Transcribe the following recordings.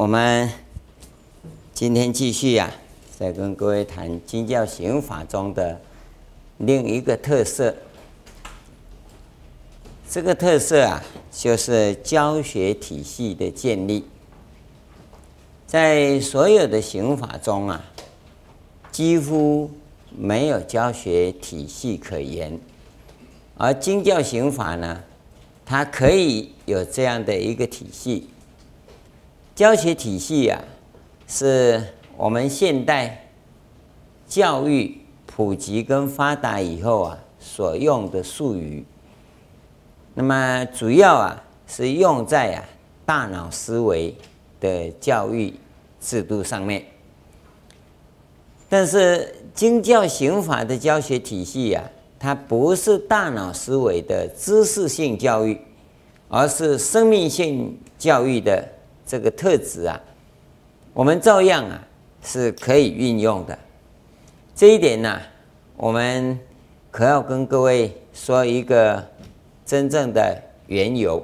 我们今天继续呀、啊，再跟各位谈经教刑法中的另一个特色。这个特色啊，就是教学体系的建立。在所有的刑法中啊，几乎没有教学体系可言，而经教刑法呢，它可以有这样的一个体系。教学体系啊，是我们现代教育普及跟发达以后啊所用的术语。那么主要啊是用在啊大脑思维的教育制度上面，但是经教刑法的教学体系啊，它不是大脑思维的知识性教育，而是生命性教育的这个特质啊，我们照样啊是可以运用的。这一点呢，我们可要跟各位说一个真正的缘由。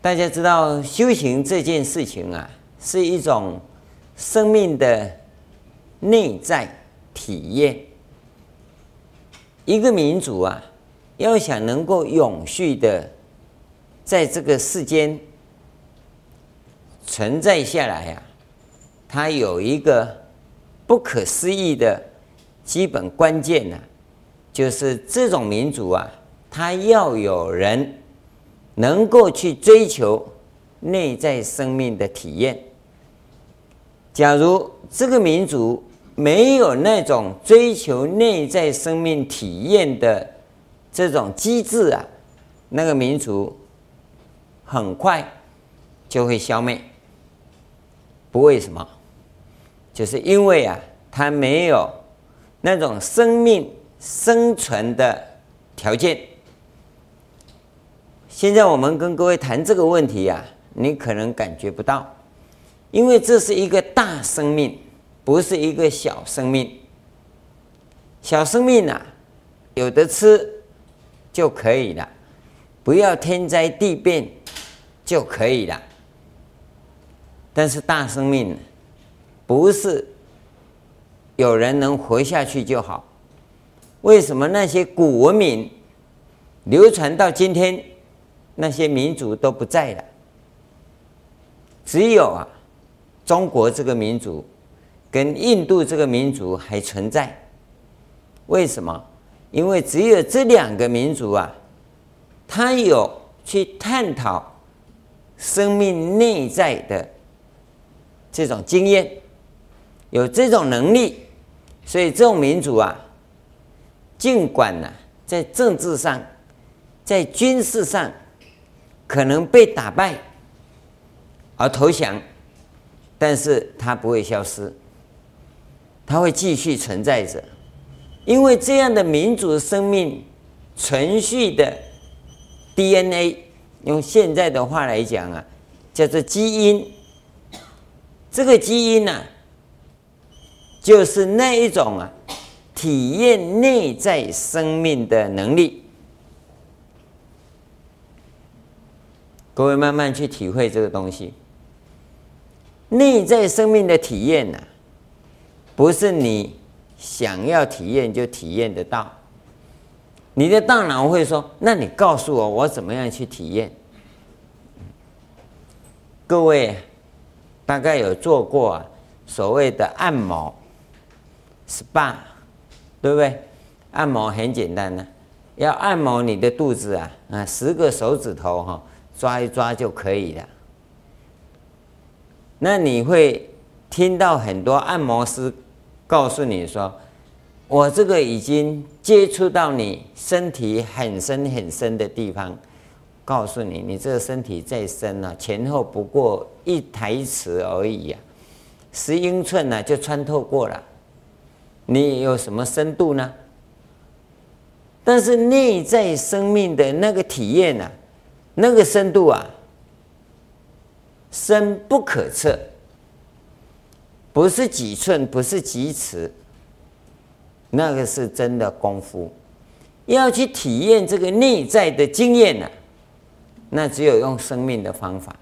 大家知道修行这件事情啊，是一种生命的内在体验。一个民族啊，要想能够永续的在这个世间存在下来呀，它有一个不可思议的基本关键呢，就是这种民族啊，它要有人。能够去追求内在生命的体验。假如这个民族没有那种追求内在生命体验的这种机制啊，那个民族很快就会消灭。不为什么？就是因为啊，它没有那种生命生存的条件。现在我们跟各位谈这个问题呀、啊，你可能感觉不到，因为这是一个大生命，不是一个小生命。小生命呐、啊，有的吃就可以了，不要天灾地变就可以了。但是大生命不是有人能活下去就好。为什么那些古文明流传到今天？那些民族都不在了，只有啊，中国这个民族跟印度这个民族还存在。为什么？因为只有这两个民族啊，他有去探讨生命内在的这种经验，有这种能力，所以这种民族啊，尽管呢，在政治上，在军事上。可能被打败而投降，但是它不会消失，它会继续存在着，因为这样的民主生命存续的 DNA，用现在的话来讲啊，叫做基因。这个基因呢、就是那一种啊，体验内在生命的能力。各位慢慢去体会这个东西，内在生命的体验呢，不是你想要体验就体验得到。你的大脑会说：“那你告诉我，我怎么样去体验？”各位大概有做过所谓的按摩 SPA，对不对？按摩很简单的，要按摩你的肚子啊啊，十个手指头哈。抓一抓就可以了。那你会听到很多按摩师告诉你说：“我这个已经接触到你身体很深很深的地方，告诉你，你这个身体再深呢，前后不过一台尺而已呀，十英寸呢就穿透过了。你有什么深度呢？但是内在生命的那个体验呢？”那个深度啊，深不可测，不是几寸，不是几尺，那个是真的功夫。要去体验这个内在的经验呢，那只有用生命的方法。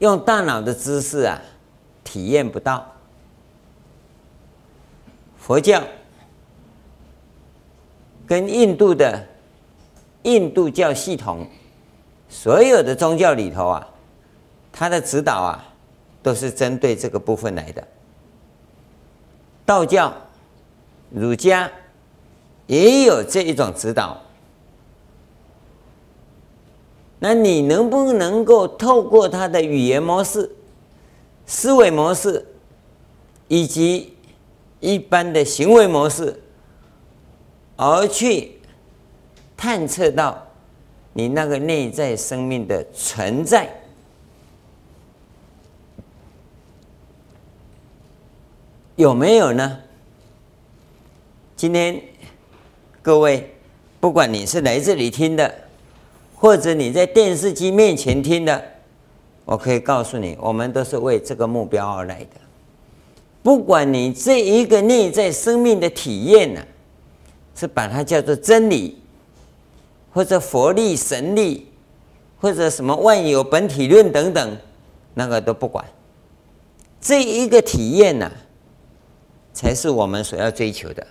用大脑的知识啊，体验不到。佛教跟印度的印度教系统，所有的宗教里头啊，它的指导啊，都是针对这个部分来的。道教、儒家也有这一种指导。那你能不能够透过他的语言模式、思维模式，以及一般的行为模式，而去探测到你那个内在生命的存在？有没有呢？今天各位，不管你是来这里听的。或者你在电视机面前听的，我可以告诉你，我们都是为这个目标而来的。不管你这一个内在生命的体验呢、是把它叫做真理，或者佛力、神力，或者什么万有本体论等等，那个都不管。这一个体验呢、才是我们所要追求的。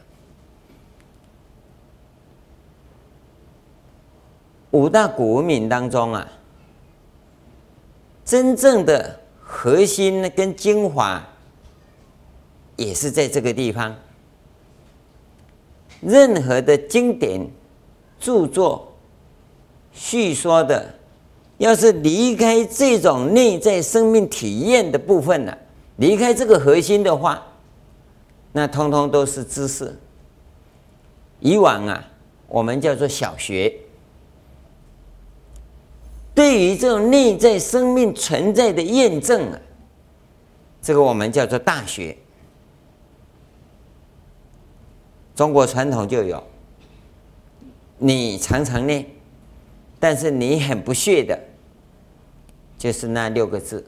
五大古文明当中啊，真正的核心跟精华，也是在这个地方。任何的经典著作叙说的，要是离开这种内在生命体验的部分呢、离开这个核心的话，那通通都是知识。以往啊，我们叫做小学。对于这种内在生命存在的验证啊，这个我们叫做大学。中国传统就有，你常常念，但是你很不屑的，就是那六个字：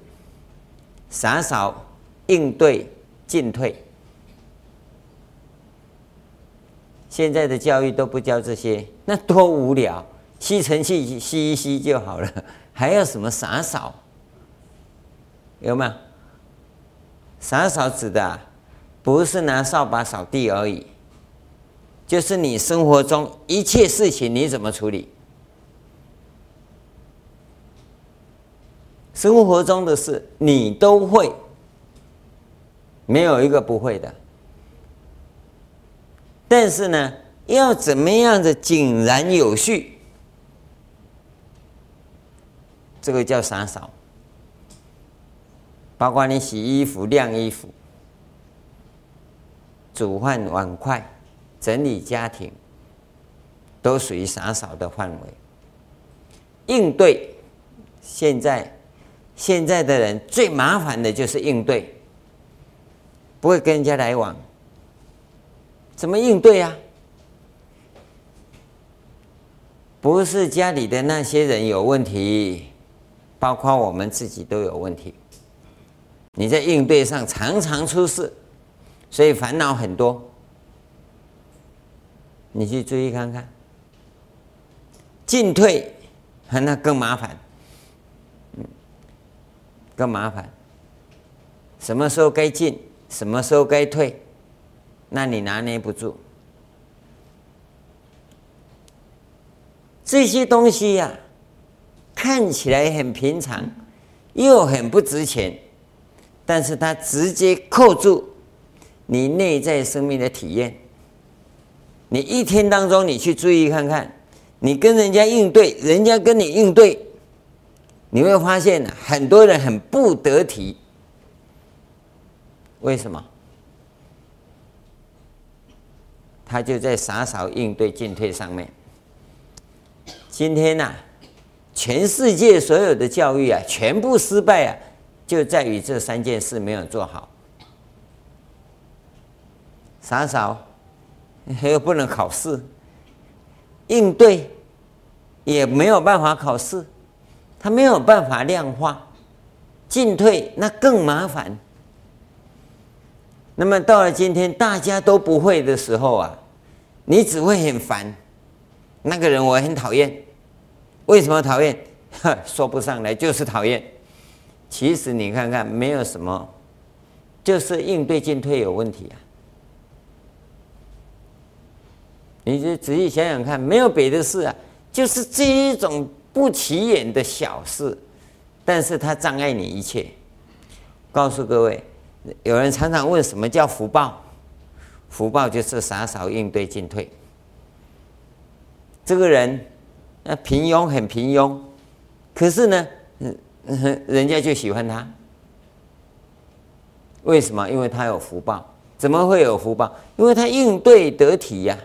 洒扫、应对、进退。现在的教育都不教这些，那多无聊。吸尘器吸一吸就好了，还要什么洒扫？有没有？洒扫指的不是拿扫把扫地而已，就是你生活中一切事情你怎么处理？生活中的事你都会，没有一个不会的。但是呢，要怎么样子井然有序？这个叫洒扫，包括你洗衣服、晾衣服、煮饭、碗筷、整理家庭，都属于洒扫的范围。应对，现在现在的人最麻烦的就是应对，不会跟人家来往，怎么应对啊？不是家里的那些人有问题。包括我们自己都有问题，你在应对上常常出事，所以烦恼很多。你去注意看看，进退，那更麻烦，更麻烦。什么时候该进，什么时候该退，那你拿捏不住。这些东西呀、看起来很平常，又很不值钱，但是它直接扣住你内在生命的体验。你一天当中，你去注意看看，你跟人家应对，人家跟你应对，你会发现很多人很不得体。为什么？他就在洒扫应对进退上面。今天呢、全世界所有的教育啊，全部失败啊，就在于这三件事没有做好。洒扫又不能考试，应对也没有办法考试，他没有办法量化，进退那更麻烦。那么到了今天大家都不会的时候啊，你只会很烦，那个人我很讨厌。为什么讨厌？说不上来，就是讨厌。其实你看看，没有什么，就是应对进退有问题啊。你就仔细想想看，没有别的事啊，就是这一种不起眼的小事，但是它障碍你一切。告诉各位，有人常常问什么叫福报？福报就是洒扫应对进退。这个人，那平庸很平庸，可是呢，人家就喜欢他。为什么？因为他有福报。怎么会有福报？因为他应对得体呀、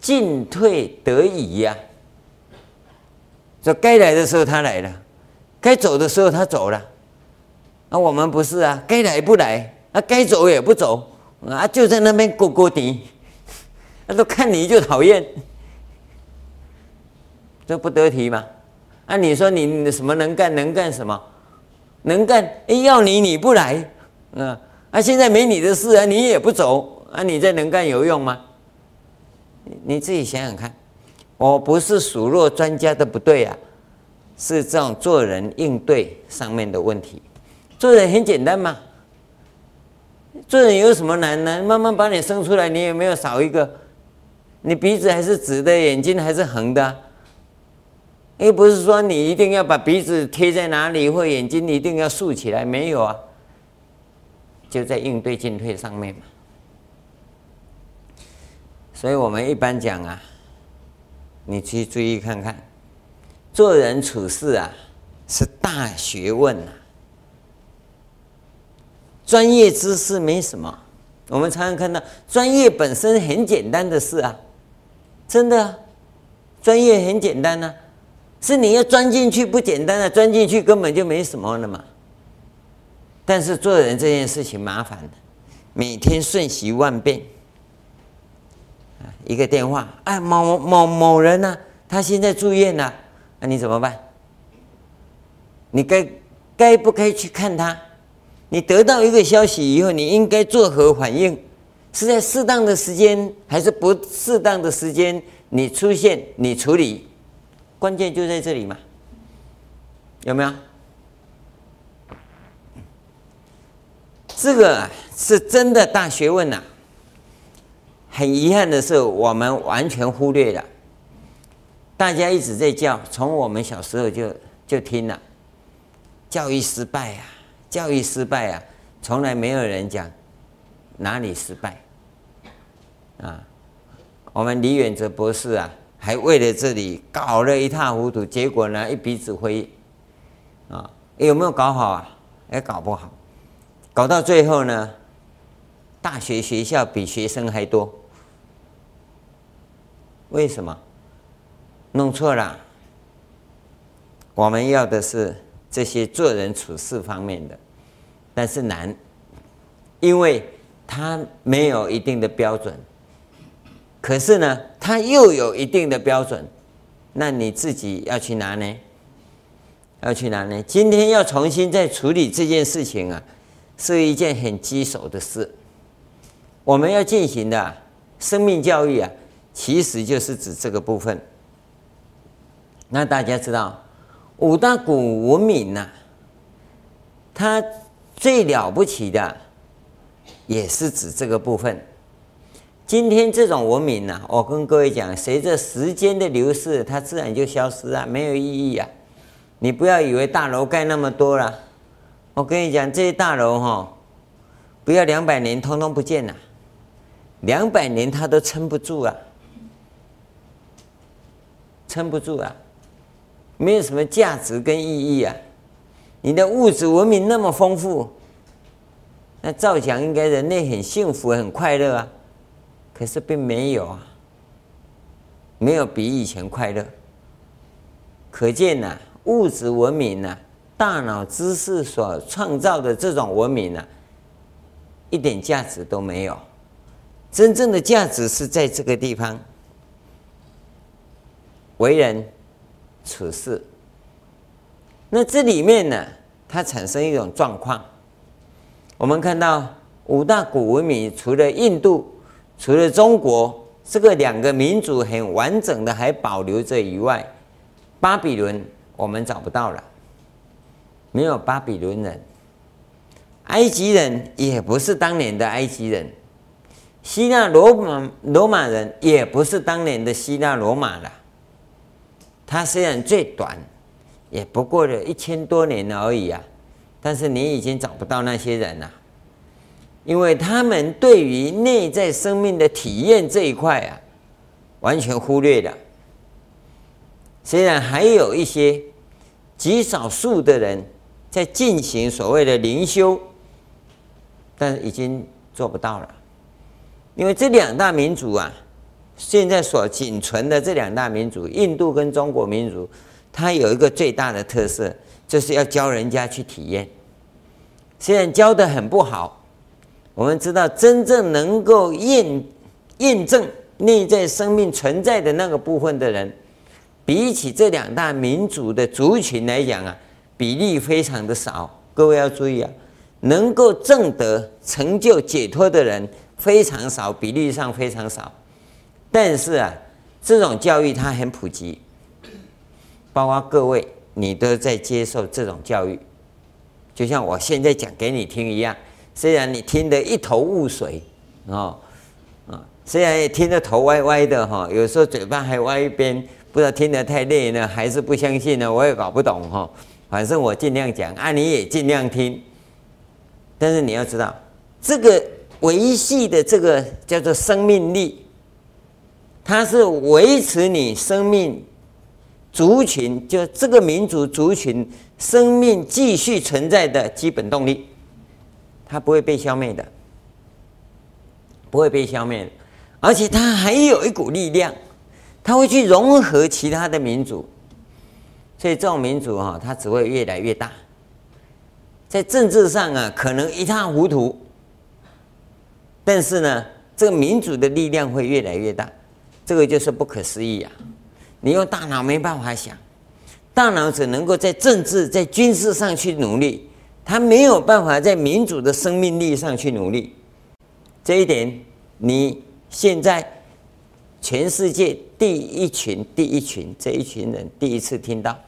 进退得宜呀、啊。说该来的时候他来了，该走的时候他走了。啊，我们不是啊，该来不来，啊，该走也不走，啊，就在那边咕咕地，那 都看你就讨厌，这不得体吗？啊，你说你什么能干能干什么？能干，哎，要你你不来，啊，啊，现在没你的事啊，你也不走，啊，你这能干有用吗？你自己想想看，我不是数落专家的不对啊，是这种做人应对上面的问题。做人很简单嘛，做人有什么难呢？慢慢把你生出来，你有没有少一个？你鼻子还是直的，眼睛还是横的，又不是说你一定要把鼻子贴在哪里，或眼睛一定要竖起来，没有啊，就在应对进退上面嘛。所以我们一般讲啊，你去注意看看，做人处事啊，是大学问啊。专业知识没什么，我们常常看到专业本身很简单的事啊，真的啊，专业很简单啊，是你要钻进去不简单啊，钻进去根本就没什么了嘛。但是做人这件事情麻烦的，每天瞬息万变，一个电话，哎，某某某人呢，他现在住院了，那你怎么办？你该该不该去看他？你得到一个消息以后，你应该作何反应？是在适当的时间，还是不适当的时间？你出现，你处理，关键就在这里嘛？有没有？这个是真的大学问呐、很遗憾的是，我们完全忽略了。大家一直在叫，从我们小时候就就听了，教育失败、啊。教育失败啊，从来没有人讲哪里失败啊。我们李远哲博士啊，还为了这里搞了一塌糊涂，结果呢，一鼻子灰啊。有没有搞好啊？也搞不好，搞到最后呢，大学学校比学生还多。为什么？弄错了。我们要的是。这些做人处事方面的，但是难，因为他没有一定的标准。可是呢，他又有一定的标准，那你自己要去拿呢？要去拿呢？今天要重新再处理这件事情啊，是一件很棘手的事。我们要进行的生命教育啊，其实就是指这个部分。那大家知道？五大古文明呐、它最了不起的也是指这个部分。今天这种文明呐、我跟各位讲，随着时间的流逝，它自然就消失啊，没有意义啊。你不要以为大楼盖那么多了，我跟你讲，这些大楼哈，不要两百年，通通不见了。两百年它都撑不住啊，撑不住啊。没有什么价值跟意义啊！你的物质文明那么丰富，那照讲应该人类很幸福、很快乐啊。可是并没有啊，没有比以前快乐。可见呐、物质文明呐、大脑知识所创造的这种文明呐、一点价值都没有。真正的价值是在这个地方，为人。处事，那这里面呢，它产生一种状况。我们看到五大古文明，除了印度、除了中国这个两个民族很完整的还保留着以外，巴比伦我们找不到了。没有巴比伦人，埃及人也不是当年的埃及人，希腊罗马罗马人也不是当年的希腊罗马了。它虽然最短，也不过了一千多年而已啊，但是你已经找不到那些人了，因为他们对于内在生命的体验这一块啊，完全忽略了。虽然还有一些极少数的人在进行所谓的灵修，但已经做不到了，因为这两大民族啊，现在所仅存的这两大民族，印度跟中国民族，它有一个最大的特色，就是要教人家去体验。虽然教得很不好，我们知道真正能够验验证内在生命存在的那个部分的人。比起这两大民族的族群来讲啊，比例非常的少。各位要注意啊，能够证得成就解脱的人非常少，比例上非常少。但是啊，这种教育它很普及，包括各位你都在接受这种教育，就像我现在讲给你听一样。虽然你听得一头雾水哦啊，虽然也听得头歪歪的哈，有时候嘴巴还歪一边。不知道听得太累呢，还是不相信呢？我也搞不懂哈。反正我尽量讲啊，你也尽量听。但是你要知道，这个维系的这个叫做生命力，它是维持你生命族群，就这个民族族群生命继续存在的基本动力，它不会被消灭的，不会被消灭，而且它还有一股力量。它会去融合其他的民族，所以这种民族哈，它只会越来越大。在政治上啊，可能一塌糊涂，但是呢，这个民族的力量会越来越大，这个就是不可思议啊！你用大脑没办法想，大脑只能够在政治、在军事上去努力，他没有办法在民主的生命力上去努力。这一点，你现在。全世界第一群，第一群这一群人第一次听到。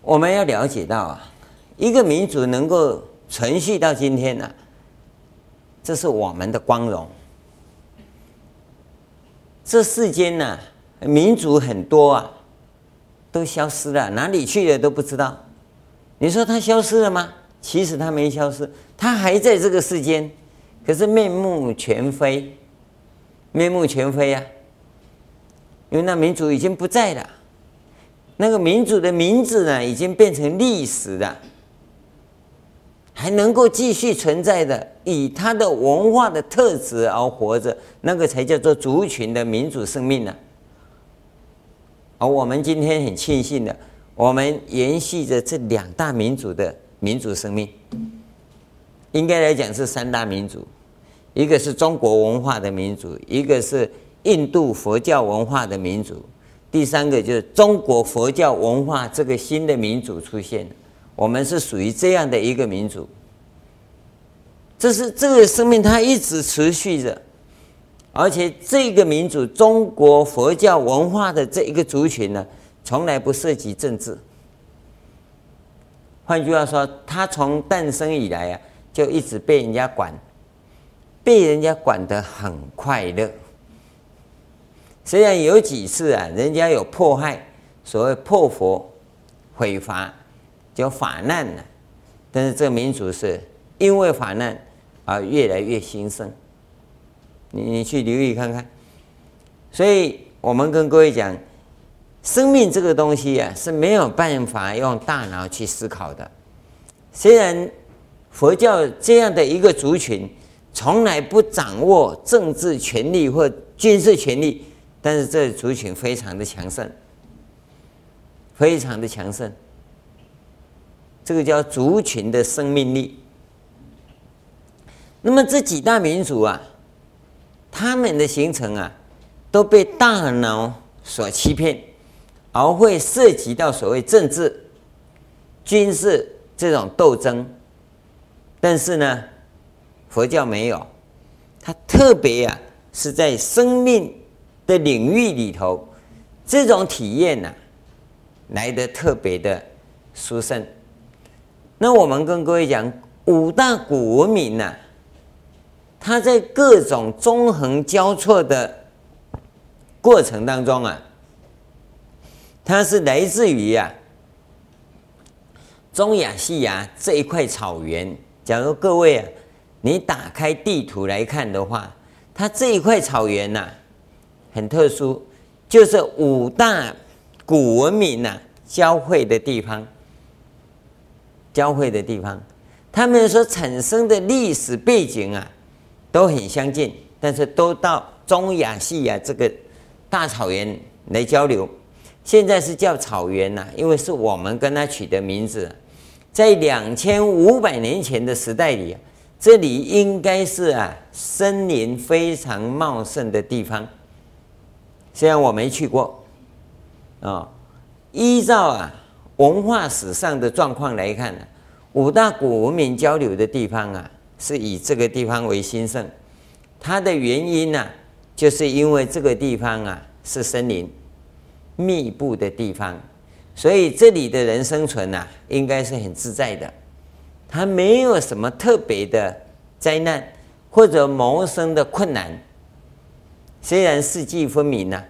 我们要了解到啊，一个民族能够存续到今天呢，这是我们的光荣。这世间呢，民族很多啊，都消失了，哪里去了都不知道。你说他消失了吗？其实他没消失，他还在这个世间，可是面目全非，面目全非啊！因为那民族已经不在了，那个民族的名字呢，已经变成历史了，还能够继续存在的，以他的文化的特质而活着，那个才叫做族群的民主生命呢。而我们今天很庆幸的，我们延续着这两大民族的。民族生命，应该来讲是三大民族，一个是中国文化的民族，一个是印度佛教文化的民族，第三个就是中国佛教文化这个新的民族出现。我们是属于这样的一个民族，这是这个生命它一直持续着，而且这个民族中国佛教文化的这一个族群呢，从来不涉及政治。换句话说，他从诞生以来啊，就一直被人家管，被人家管得很快乐。虽然有几次啊，人家有迫害，所谓破佛、毁法，叫法难呢，但是这个民族是因为法难而越来越兴盛。你你去留意看看。所以我们跟各位讲。生命这个东西啊，是没有办法用大脑去思考的。虽然佛教这样的一个族群从来不掌握政治权力或军事权力，但是这族群非常的强盛，非常的强盛。这个叫族群的生命力。那么这几大民族啊，他们的形成啊，都被大脑所欺骗。而会涉及到所谓政治、军事这种斗争，但是呢，佛教没有，它特别啊是在生命的领域里头，这种体验呢、来的特别的殊胜。那我们跟各位讲，五大古文明呢、啊，它在各种纵横交错的过程当中啊，它是来自于呀、啊。中亚细亚这一块草原，假如各位啊，你打开地图来看的话，它这一块草原呐、很特殊，就是五大古文明呐、交汇的地方。交汇的地方，他们所产生的历史背景啊，都很相近，但是都到中亚细亚这个大草原来交流。现在是叫草原呐、因为是我们跟他取的名字。在两千五百年前的时代里，这里应该是啊森林非常茂盛的地方。虽然我没去过，啊，依照啊文化史上的状况来看呢，五大古文明交流的地方啊，是以这个地方为兴盛。它的原因呢，就是因为这个地方啊是森林密布的地方。所以这里的人生存呐、啊，应该是很自在的，他没有什么特别的灾难或者谋生的困难。虽然四季分明呐、啊，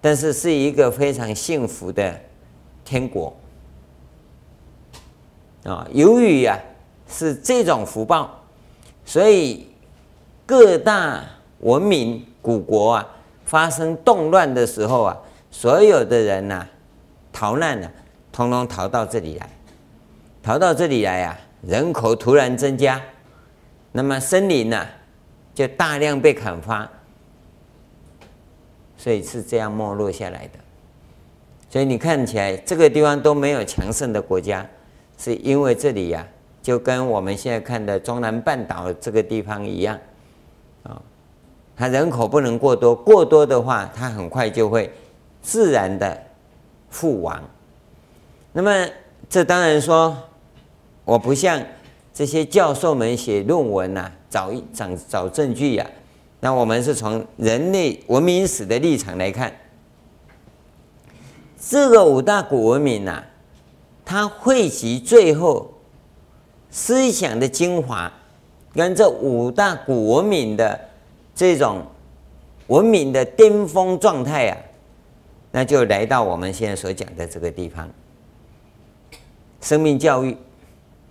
但是是一个非常幸福的天国啊。由于啊是这种福报，所以各大文明古国啊发生动乱的时候啊，所有的人呐、逃难呐，通通逃到这里来，逃到这里来呀、人口突然增加，那么森林呢、啊，就大量被砍伐，所以是这样没落下来的。所以你看起来这个地方都没有强盛的国家，是因为这里呀、就跟我们现在看的中南半岛这个地方一样，啊，它人口不能过多，过多的话，它很快就会自然的。覆亡，那么这当然说，我不像这些教授们写论文呐、啊，找找找证据呀、那我们是从人类文明史的立场来看，这个五大古文明呐、它汇集最后思想的精华，跟这五大古文明的这种文明的巅峰状态啊。那就来到我们现在所讲的这个地方，生命教育，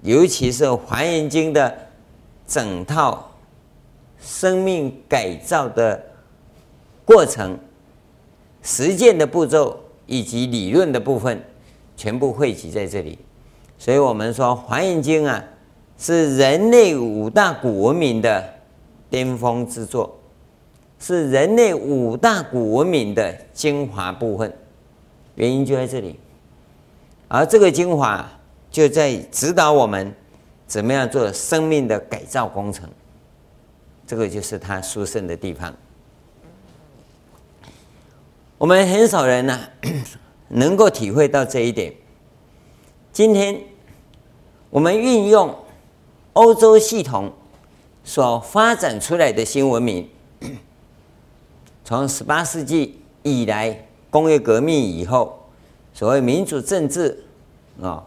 尤其是《华严经》的整套生命改造的过程、实践的步骤以及理论的部分，全部汇集在这里。所以我们说，《华严经》啊，是人类五大古文明的巅峰之作。是人类五大古文明的精华部分，原因就在这里，而这个精华就在指导我们怎么样做生命的改造工程，这个就是它殊胜的地方。我们很少人呢、能够体会到这一点。今天我们运用欧洲系统所发展出来的新文明。从十八世纪以来，工业革命以后，所谓民主政治啊、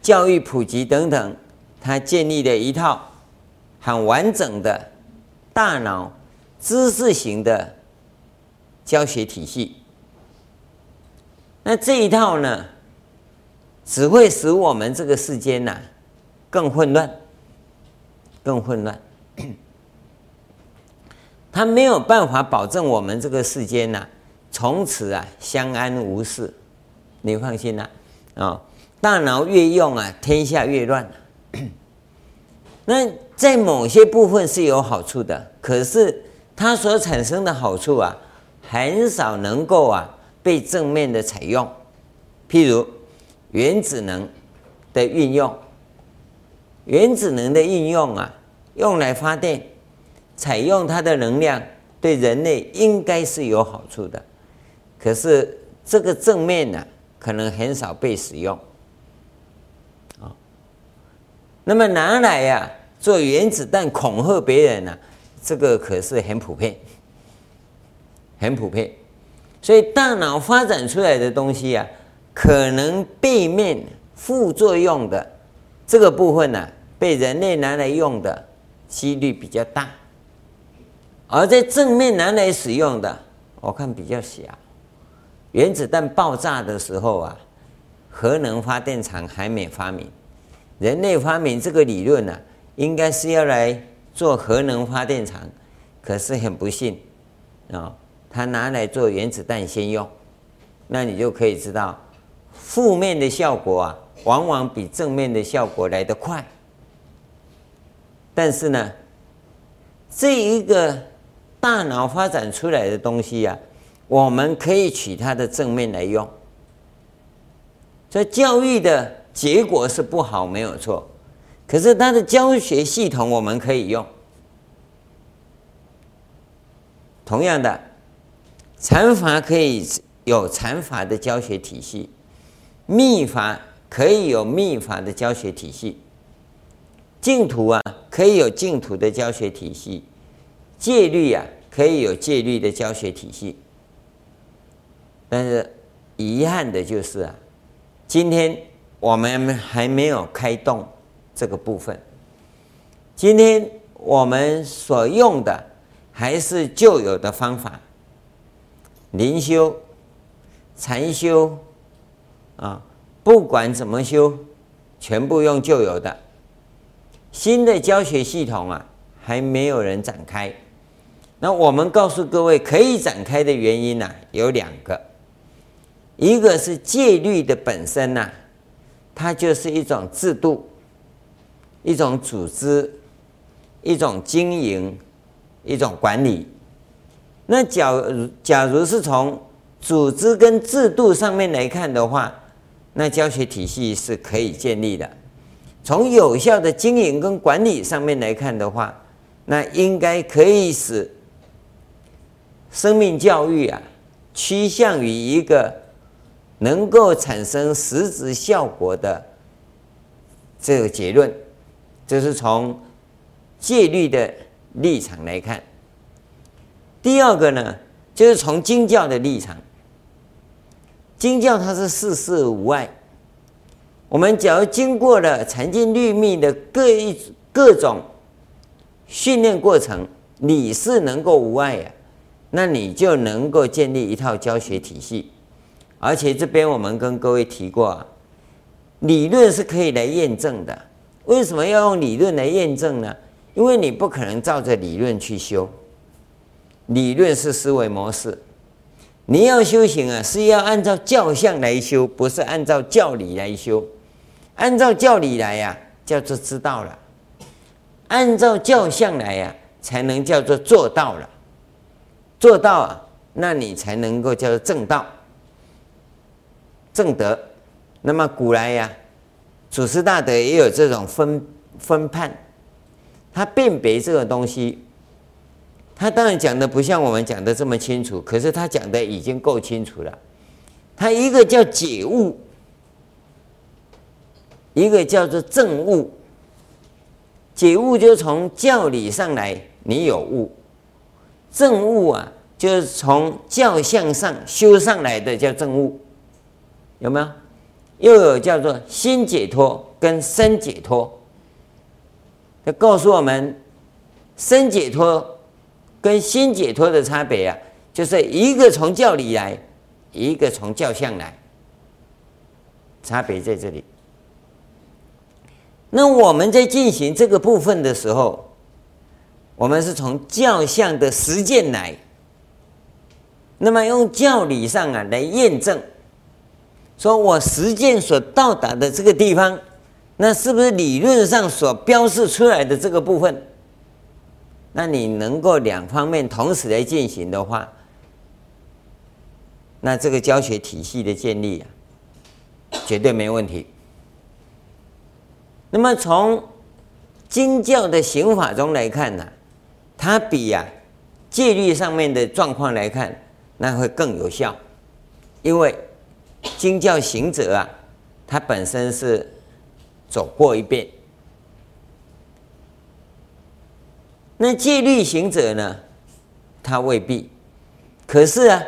教育普及等等，它建立了一套很完整的大脑知识型的教学体系。那这一套呢，只会使我们这个世间呐更混乱，更混乱。他没有办法保证我们这个世间呐、啊，从此啊相安无事。你放心啦，啊、哦，大脑越用啊，天下越乱。那在某些部分是有好处的，可是它所产生的好处啊，很少能够啊被正面的采用。譬如原子能的运用，原子能的运用啊，用来发电。采用它的能量对人类应该是有好处的，可是这个正面呢，可能很少被使用。啊，那么拿来呀做原子弹恐吓别人呢，这个可是很普遍，很普遍。所以大脑发展出来的东西啊，可能背面副作用的这个部分呢、被人类拿来用的几率比较大，而在正面拿来使用的，我看比较小。原子弹爆炸的时候啊，核能发电厂还没发明，人类发明这个理论呢、应该是要来做核能发电厂。可是很不幸，啊，他拿来做原子弹先用，那你就可以知道，负面的效果啊，往往比正面的效果来得快。但是呢，这一个大脑发展出来的东西呀、啊，我们可以取它的正面来用。这教育的结果是不好，没有错，可是它的教学系统我们可以用。同样的，禅法可以有禅法的教学体系，密法可以有密法的教学体系，净土啊可以有净土的教学体系，戒律啊可以有戒律的教学体系。但是遗憾的就是啊，今天我们还没有开动这个部分。今天我们所用的。还是旧有的方法，灵修、禅修，啊，不管怎么修，全部用旧有的。新的教学系统啊，还没有人展开。那我们告诉各位，可以展开的原因呢、有两个。一个是戒律的本身呐、啊，它就是一种制度、一种组织、一种经营。一种管理，那假假如是从组织跟制度上面来看的话，那教学体系是可以建立的。从有效的经营跟管理上面来看的话，那应该可以使生命教育啊趋向于一个能够产生实质效果的这个结论，这是从戒律的。立场来看，第二个呢，就是从经教的立场。经教它是事事无碍。我们只要经过了禅净律密的各一各种训练过程，你是能够无碍啊，那你就能够建立一套教学体系。而且这边我们跟各位提过啊，理论是可以来验证的。为什么要用理论来验证呢？因为你不可能照着理论去修，理论是思维模式，你要修行啊，是要按照教相来修，不是按照教理来修。按照教理来呀、叫做知道了；按照教相来呀、才能叫做做到了。做到啊，那你才能够叫做正道、正德。那么古来呀、祖师大德也有这种分分判。他辨别这个东西，他当然讲的不像我们讲的这么清楚，可是他讲的已经够清楚了。他一个叫解悟，一个叫做证悟。解悟就从教理上来，你有悟；证悟啊，就是从教相上修上来的，叫证悟。有没有？又有叫做心解脱跟身解脱。他告诉我们，身解脱跟心解脱的差别啊，就是一个从教理来，一个从教相来，差别在这里。那我们在进行这个部分的时候，我们是从教相的实践来，那么用教理上啊来验证，说我实践所到达的这个地方。那是不是理论上所标示出来的这个部分？那你能够两方面同时来进行的话，那这个教学体系的建立啊，绝对没问题。那么从经教的行法中来看呢，它比啊戒律上面的状况来看，那会更有效，因为经教行者啊，他本身是。走过一遍，那戒律行者呢？他未必。可是啊，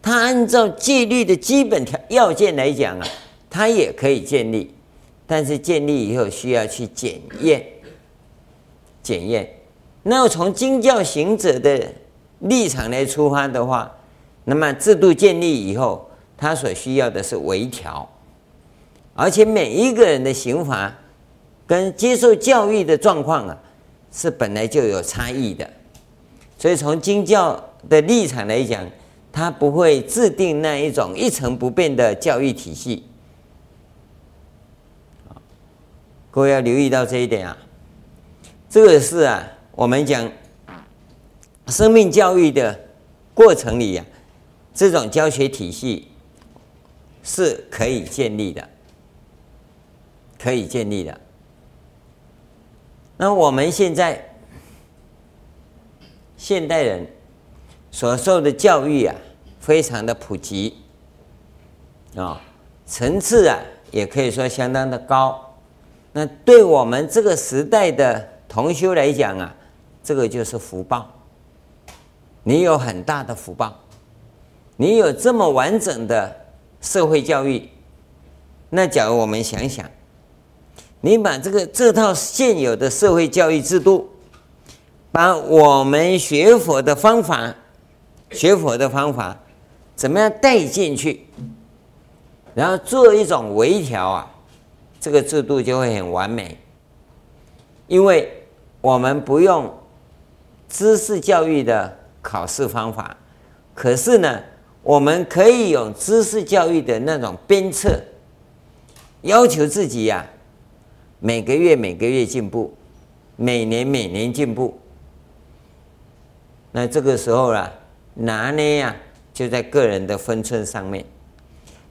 他按照戒律的基本条要件来讲啊，他也可以建立，但是建立以后需要去检验，检验。那么从经教行者的立场来出发的话，那么制度建立以后，他所需要的是微调，而且每一个人的刑罚跟接受教育的状况啊，是本来就有差异的，所以从经教的立场来讲，他不会制定那一种一成不变的教育体系。各位要留意到这一点啊，这个是啊。我们讲生命教育的过程里、啊，这种教学体系是可以建立的，可以建立的。那我们现在现代人所受的教育啊，非常的普及啊、层次啊也可以说相当的高。那对我们这个时代的同修来讲啊，这个就是福报，你有很大的福报，你有这么完整的社会教育。那假如我们想想，你把这个这套现有的社会教育制度，把我们学佛的方法、学佛的方法怎么样带进去，然后做一种微调啊，这个制度就会很完美，因为我们不用。知识教育的考试方法，可是呢，我们可以用知识教育的那种鞭策，要求自己呀、每个月每个月进步，每年每年进步。那这个时候啊，拿捏呀，就在个人的分寸上面。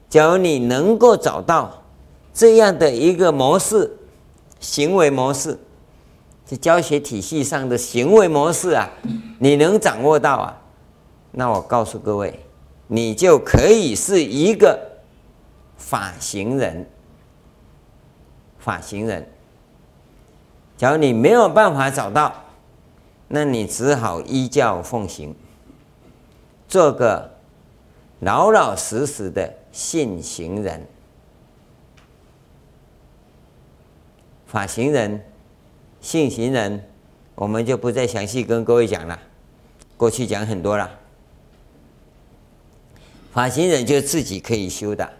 假如你能够找到这样的一个模式，行为模式。这教学体系上的行为模式啊，你能掌握到啊？那我告诉各位，你就可以是一个法行人。法行人，假如你没有办法找到，那你只好依教奉行，做个老老实实的信行人。法行人。信行人，我们就不再详细跟各位讲了，过去讲很多了。法行人就自己可以修的，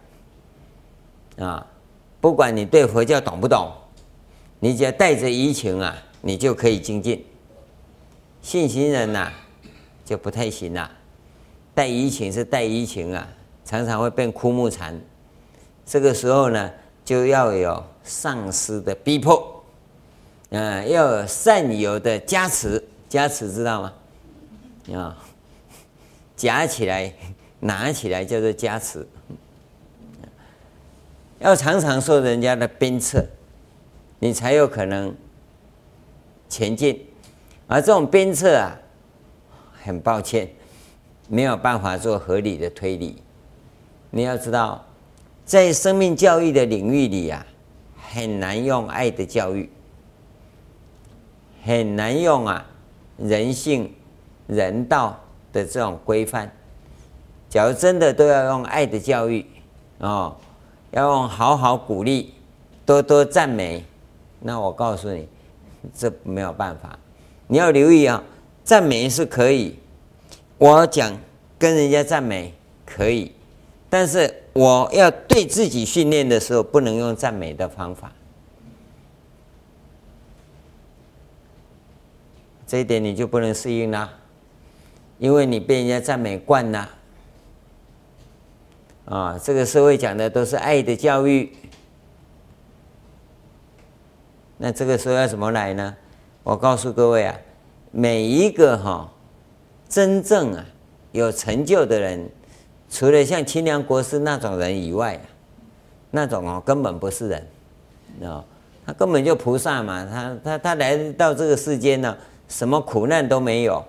啊，不管你对佛教懂不懂，你只要带着疑情啊，你就可以精进。信行人呐、啊，就不太行了，带疑情是带疑情啊，常常会变枯木禅。这个时候呢，就要有上师的逼迫。嗯，要有善友的加持，加持知道吗？啊，夹起来，拿起来叫做加持。要常常受人家的鞭策，你才有可能前进。而这种鞭策啊，很抱歉，没有办法做合理的推理。你要知道，在生命教育的领域里啊，很难用爱的教育。很难用啊，人性、人道的这种规范。假如真的都要用爱的教育，哦，要用好好鼓励、多多赞美，那我告诉你，这没有办法。你要留意啊，赞美是可以，我讲跟人家赞美可以，但是我要对自己训练的时候，不能用赞美的方法。这一点你就不能适应了，因为你被人家赞美惯了。啊，这个社会讲的都是爱的教育，那这个时候要怎么来呢？我告诉各位啊，每一个哈真正啊有成就的人，除了像清凉国师那种人以外啊，那种哦根本不是人，啊，他根本就菩萨嘛，他他他来到这个世间呢。什么苦难都没有，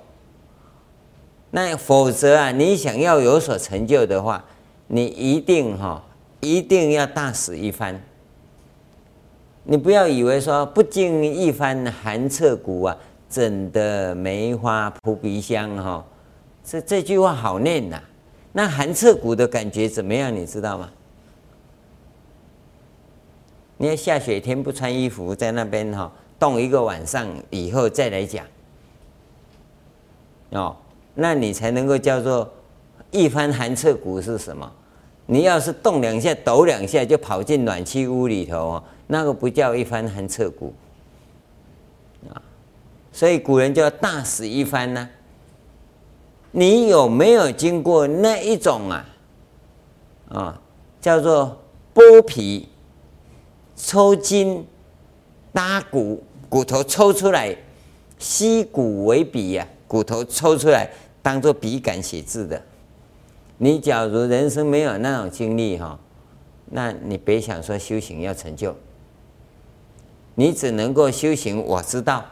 那否则啊，你想要有所成就的话，你一定哈，一定要大死一番。你不要以为说不经一番寒彻骨啊，怎得梅花扑鼻香哈，这这句话好念呐。那寒彻骨的感觉怎么样？你知道吗？你要下雪天不穿衣服在那边哈冻一个晚上以后再来讲哦，那你才能够叫做一番寒彻骨是什么？你要是动两下抖两下就跑进暖气屋里头哦，那个不叫一番寒彻骨啊。所以古人叫大死一番呢。你有没有经过那一种啊？啊，叫做剥皮。抽筋、搭骨，骨头抽出来，吸骨为笔呀，骨头抽出来当做笔杆写字的。你假如人生没有那种经历哈，那你别想说修行要成就，你只能够修行我知道，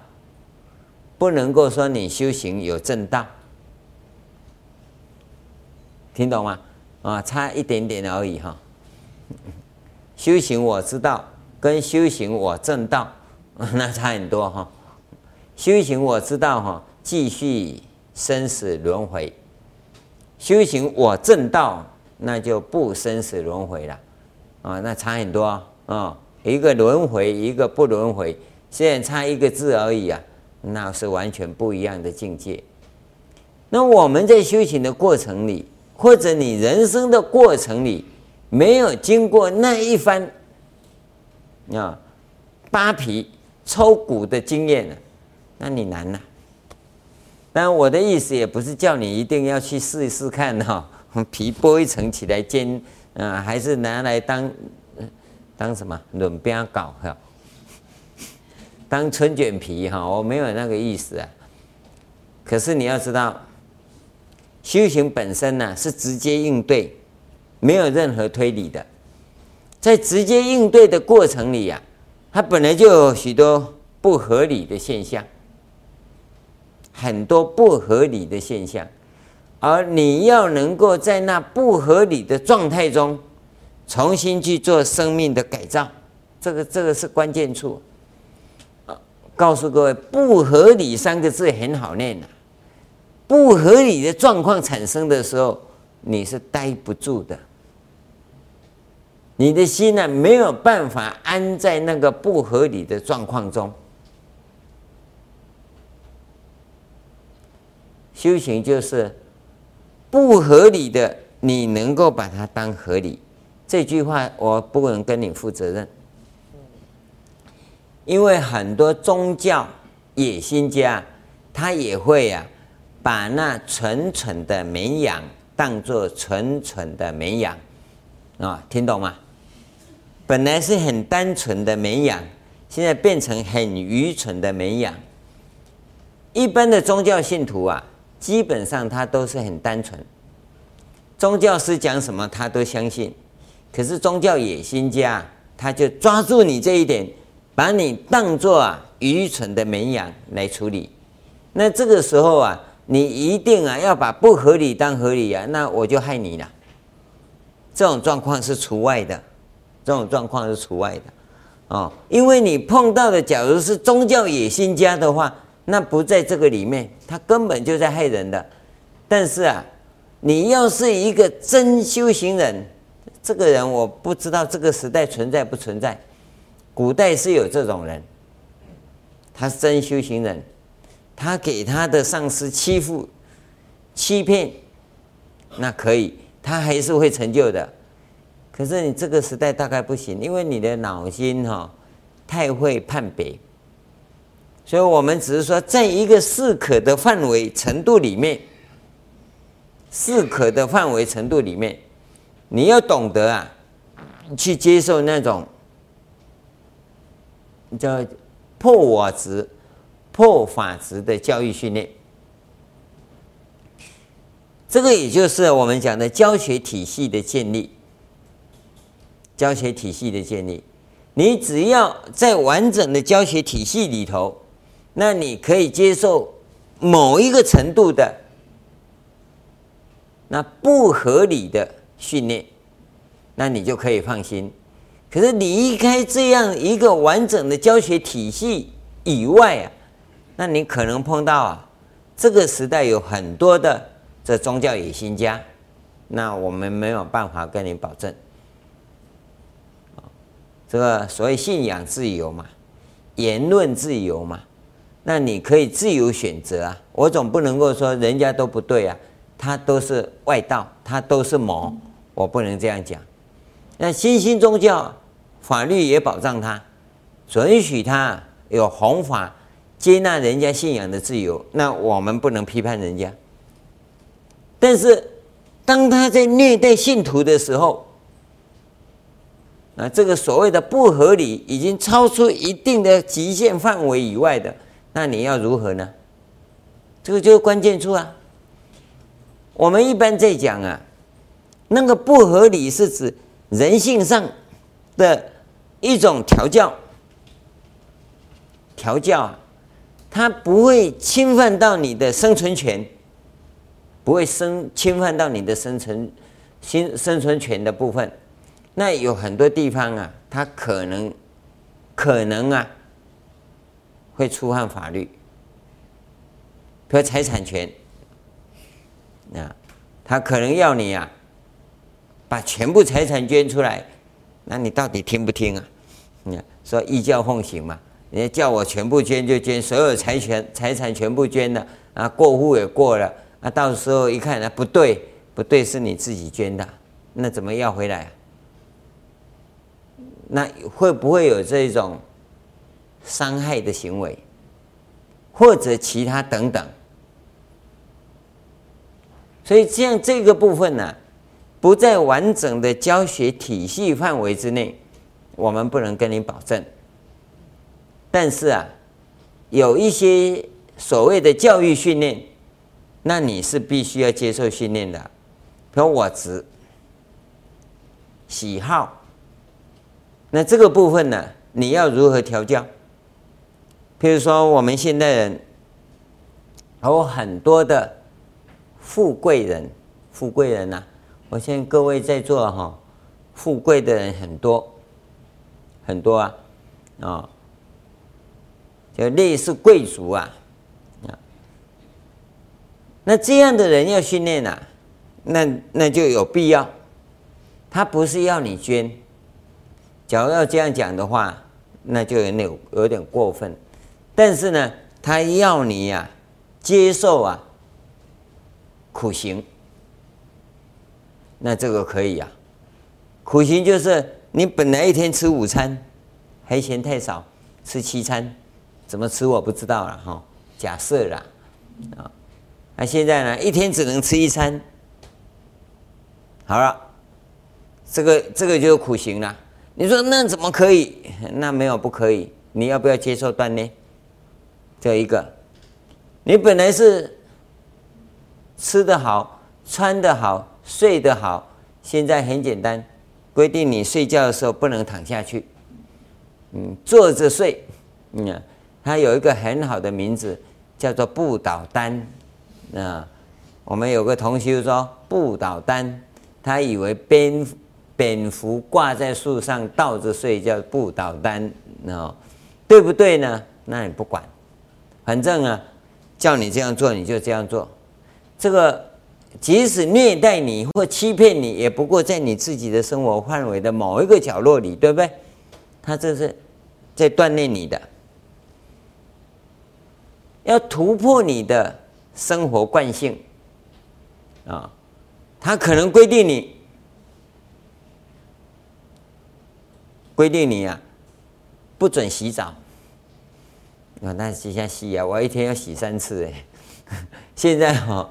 不能够说你修行有正道，听懂吗？啊，差一点点而已哈。修行我知道。跟修行我正道，那差很多哈。修行我知道哈，继续生死轮回；修行我正道，那就不生死轮回了啊，那差很多啊。一个轮回，一个不轮回，虽然差一个字而已啊，那是完全不一样的境界。那我们在修行的过程里，或者你人生的过程里，没有经过那一番。啊，扒皮抽骨的经验呢？那你难呐。但，我的意思也不是叫你一定要去试一试看哈，皮剥一层起来煎，啊，还是拿来当当什么润饼搞哈，当春卷皮哈，我没有那个意思啊。可是你要知道，修行本身呢是直接应对，没有任何推理的。在直接应对的过程里呀，它本来就有许多不合理的现象，很多不合理的现象，而你要能够在那不合理的状态中，重新去做生命的改造，这个这个是关键处。告诉各位，不合理三个字很好念呐，不合理的状况产生的时候，你是待不住的。你的心呢，没有办法安在那个不合理的状况中。修行就是不合理的，你能够把它当合理。这句话我不能跟你负责任，因为很多宗教野心家，他也会、啊，把那纯纯的绵羊当作纯纯的绵羊啊，听懂吗？本来是很单纯的绵羊，现在变成很愚蠢的绵羊。一般的宗教信徒啊，基本上他都是很单纯，宗教师讲什么他都相信。可是宗教野心家，他就抓住你这一点，把你当作啊愚蠢的绵羊来处理。那这个时候啊，你一定啊要把不合理当合理啊，那我就害你了。这种状况是除外的。这种状况是除外的，哦，因为你碰到的，假如是宗教野心家的话，那不在这个里面，他根本就在害人的。但是啊，你要是一个真修行人，这个人我不知道这个时代存在不存在，古代是有这种人，他是真修行人，他给他的上司欺负、欺骗，那可以，他还是会成就的。可是你这个时代大概不行，因为你的脑筋哈太会判别，所以我们只是说，在一个适可的范围程度里面，适可的范围程度里面，你要懂得啊，去接受那种叫破我执、破法执的教育训练，这个也就是我们讲的教学体系的建立。教学体系的建立，你只要在完整的教学体系里头，那你可以接受某一个程度的那不合理的训练，那你就可以放心。可是离开这样一个完整的教学体系以外啊，那你可能碰到啊，这个时代有很多的这宗教野心家，那我们没有办法跟你保证。这个所谓信仰自由嘛，言论自由嘛，那你可以自由选择啊。我总不能够说人家都不对啊，他都是外道，他都是魔，我不能这样讲。那新兴宗教法律也保障他，准许他有弘法、接纳人家信仰的自由。那我们不能批判人家。但是当他在虐待信徒的时候，那这个所谓的不合理，已经超出一定的极限范围以外的，那你要如何呢？这个就是关键处啊。我们一般在讲啊，那个不合理是指人性上的一种调教，调教啊，它不会侵犯到你的生存权，不会生侵犯到你的生存、生生存权的部分。那有很多地方啊，它可能可能啊会触犯法律，比如财产权啊，他可能要你啊把全部财产捐出来，那你到底听不听啊？你说依教奉行嘛，人家叫我全部捐就捐，所有财权财产全部捐了啊，过户也过了啊，到时候一看啊不对不对，是你自己捐的，那怎么要回来？那会不会有这种伤害的行为，或者其他等等？所以这样这个部分呢、不在完整的教学体系范围之内，我们不能跟你保证。但是啊，有一些所谓的教育训练，那你是必须要接受训练的，比如我执、喜好。那这个部分呢，你要如何调教？譬如说，我们现代人有很多的富贵人，富贵人呐、我相信各位在座哈，富贵的人很多很多啊，啊、哦，就类似贵族啊，啊，那这样的人要训练呐，那那就有必要，他不是要你捐。假如要这样讲的话，那就有点有点过分。但是呢，他要你呀、啊、接受啊苦行，那这个可以、啊。苦行就是你本来一天吃五餐，还嫌太少，吃七餐，怎么吃我不知道了哈。假设啦啊，那现在呢，一天只能吃一餐。好了，这个这个就是苦行了。你说那怎么可以？那没有不可以。你要不要接受锻炼？这一个，你本来是吃得好、穿得好、睡得好，现在很简单，规定你睡觉的时候不能躺下去，嗯，坐着睡。嗯，它有一个很好的名字，叫做不倒单。啊，我们有个同学说不倒单，他以为蝙。蝙蝠挂在树上倒着睡叫不倒单，哦，对不对呢？那你不管，反正啊，叫你这样做你就这样做。这个即使虐待你或欺骗你，也不过在你自己的生活范围的某一个角落里，对不对？他这是在锻炼你的，要突破你的生活惯性啊，他可能规定你。规定你啊，不准洗澡。那洗下洗呀，我一天要洗三次哎。现在哈、哦，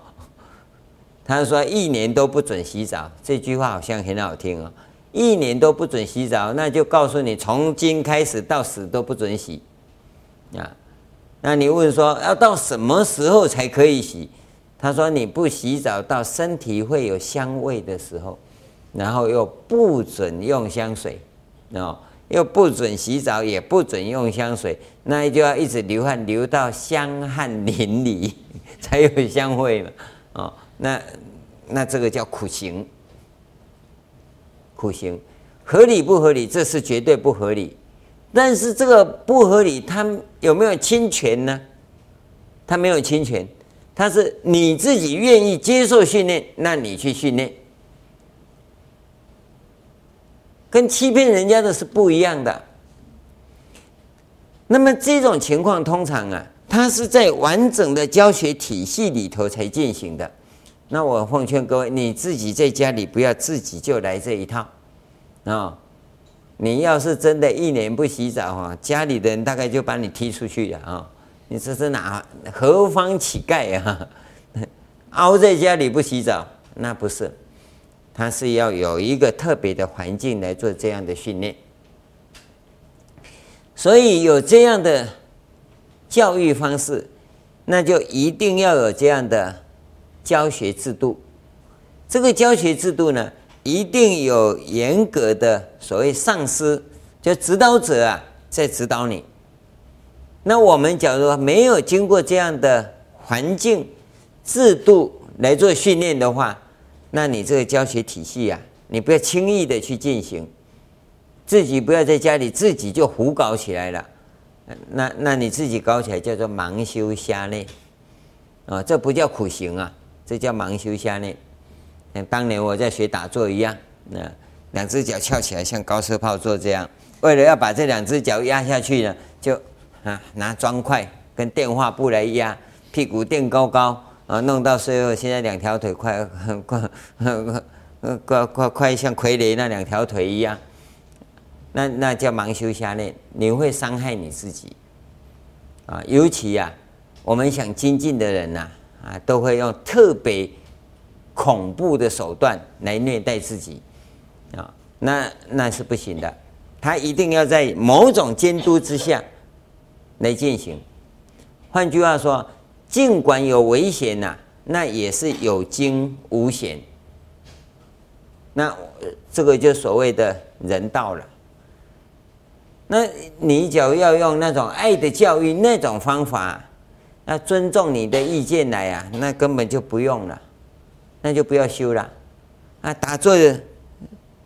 他说一年都不准洗澡，这句话好像很好听哦。一年都不准洗澡，那就告诉你，从今开始到死都不准洗。啊，那你问说要到什么时候才可以洗？他说你不洗澡到身体会有香味的时候，然后又不准用香水。哦，又不准洗澡，也不准用香水，那就要一直流汗，流到香汗淋漓 才有香味嘛。哦，那那这个叫苦行，苦行合理不合理？这是绝对不合理。但是这个不合理，它有没有侵权呢？它没有侵权，它是你自己愿意接受训练，那你去训练，跟欺骗人家的是不一样的。那么这种情况通常啊，它是在完整的教学体系里头才进行的。那我奉劝各位，你自己在家里不要自己就来这一套啊、你要是真的一年不洗澡啊，家里的人大概就把你踢出去了啊、哦！你这是哪何方乞丐啊？凹在家里不洗澡，那不是。他是要有一个特别的环境来做这样的训练，所以有这样的教育方式，那就一定要有这样的教学制度。这个教学制度呢，一定有严格的所谓上师，就指导者啊，在指导你。那我们假如没有经过这样的环境制度来做训练的话，那你这个教学体系、啊，你不要轻易的去进行，自己不要在家里自己就胡搞起来了，那那你自己搞起来叫做盲修瞎练，啊，这不叫苦行啊，这叫盲修瞎练。像当年我在学打坐一样，那两只脚翘起来像高射炮做这样，为了要把这两只脚压下去呢，就啊拿砖块跟电话布来压，屁股垫高高。啊，弄到最后，现在两条腿快 快 快快快像傀儡那两条腿一样，那那叫盲修瞎练，你会伤害你自己啊！尤其呀、啊，我们想精进的人呐，啊，都会用特别恐怖的手段来虐待自己啊，那那是不行的，他一定要在某种监督之下来进行。换句话说。尽管有危险呐、那也是有惊无险。那这个就所谓的人道了。那你只要要用那种爱的教育那种方法，那尊重你的意见来啊，那根本就不用了，那就不要修了。啊，打坐的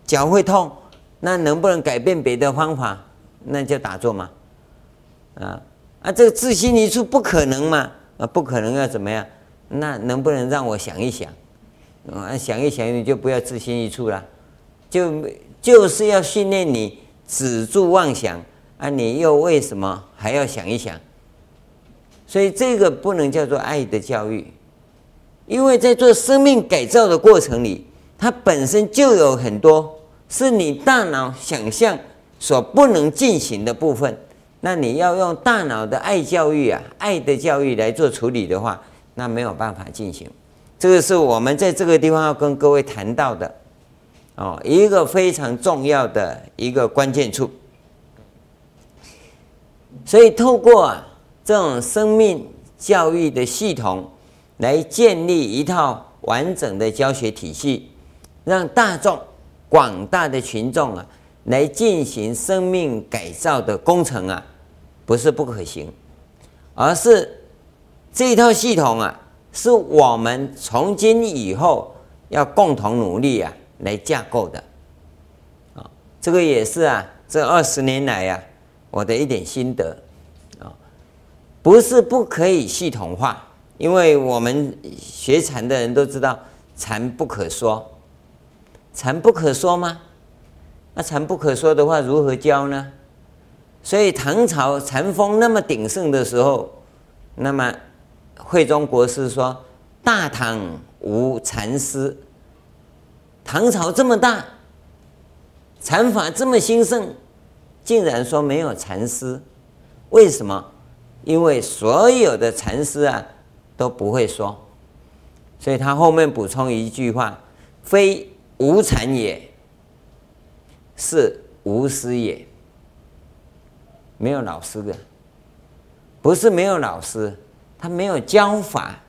脚会痛，那能不能改变别的方法？那就打坐嘛。啊啊，这个自心一处不可能嘛。啊，不可能要怎么样？那能不能让我想一想？啊，想一想你就不要自心一处了，就就是要训练你止住妄想啊！你又为什么还要想一想？所以这个不能叫做爱的教育，因为在做生命改造的过程里，它本身就有很多是你大脑想象所不能进行的部分。那你要用大脑的爱教育啊，爱的教育来做处理的话，那没有办法进行。这个是我们在这个地方要跟各位谈到的哦，一个非常重要的一个关键处。所以透过啊这种生命教育的系统，来建立一套完整的教学体系，让大众广大的群众啊。来进行生命改造的工程啊，不是不可行，而是这套系统啊，是我们从今以后要共同努力啊来架构的啊。这个也是啊，这二十年来啊，我的一点心得啊，不是不可以系统化，因为我们学禅的人都知道，禅不可说，禅不可说吗？那禅不可说的话，如何教呢？所以唐朝禅风那么鼎盛的时候，那么慧忠国师说：“大唐无禅师。”唐朝这么大，禅法这么兴盛，竟然说没有禅师？为什么？因为所有的禅师啊都不会说，所以他后面补充一句话：“非无禅也。”是无师也，没有老师的，不是没有老师，他没有教法，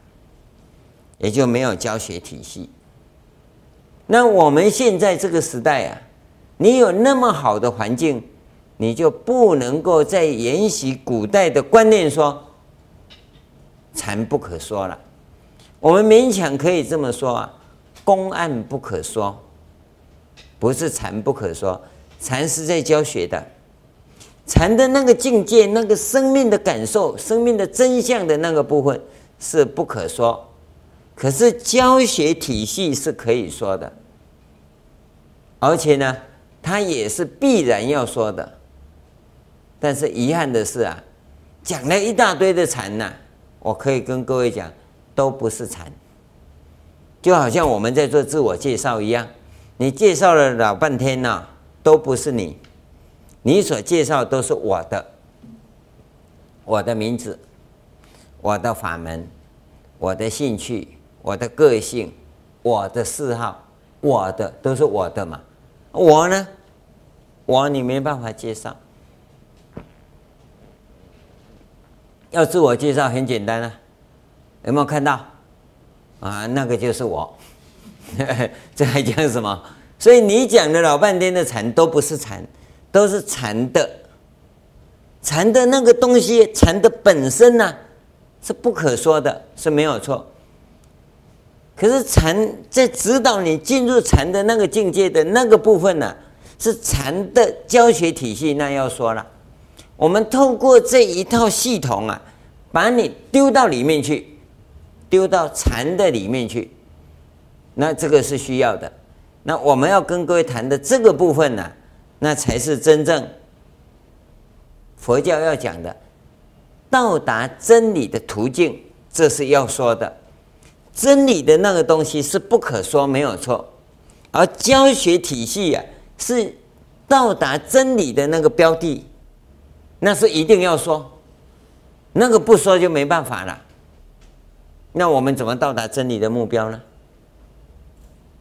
也就没有教学体系。那我们现在这个时代啊，你有那么好的环境，你就不能够再沿袭古代的观念说禅不可说了。我们勉强可以这么说啊，公案不可说。不是禅不可说，禅是在教学的，禅的那个境界、那个生命的感受、生命的真相的那个部分是不可说，可是教学体系是可以说的，而且呢，它也是必然要说的。但是遗憾的是啊，讲了一大堆的禅呐，我可以跟各位讲，都不是禅。就好像我们在做自我介绍一样，你介绍了老半天呐，都不是你，你所介绍都是我的，我的名字，我的法门，我的兴趣，我的个性，我的嗜好，我的都是我的嘛，我呢，我你没办法介绍，要自我介绍很简单啊，有没有看到？啊，那个就是我，这还讲什么？所以你讲的老半天的禅都不是禅，都是禅的，禅的那个东西，禅的本身呢、是不可说的，是没有错。可是禅在指导你进入禅的那个境界的那个部分呢、是禅的教学体系，那要说了，我们透过这一套系统啊，把你丢到里面去。丢到禅的里面去，那这个是需要的。那我们要跟各位谈的这个部分呢，那才是真正佛教要讲的到达真理的途径，这是要说的。真理的那个东西是不可说，没有错。而教学体系呀，是到达真理的那个标的，那是一定要说。那个不说就没办法了。那我们怎么到达真理的目标呢？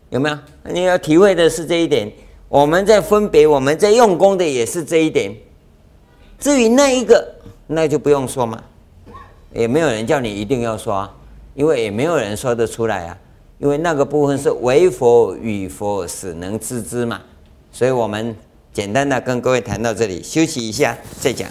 有没有？你要体会的是这一点。我们在分别，我们在用功的也是这一点。至于那一个，那就不用说嘛，也没有人叫你一定要说，因为也没有人说得出来啊。因为那个部分是为佛与佛使能知之嘛。所以我们简单的跟各位谈到这里，休息一下再讲。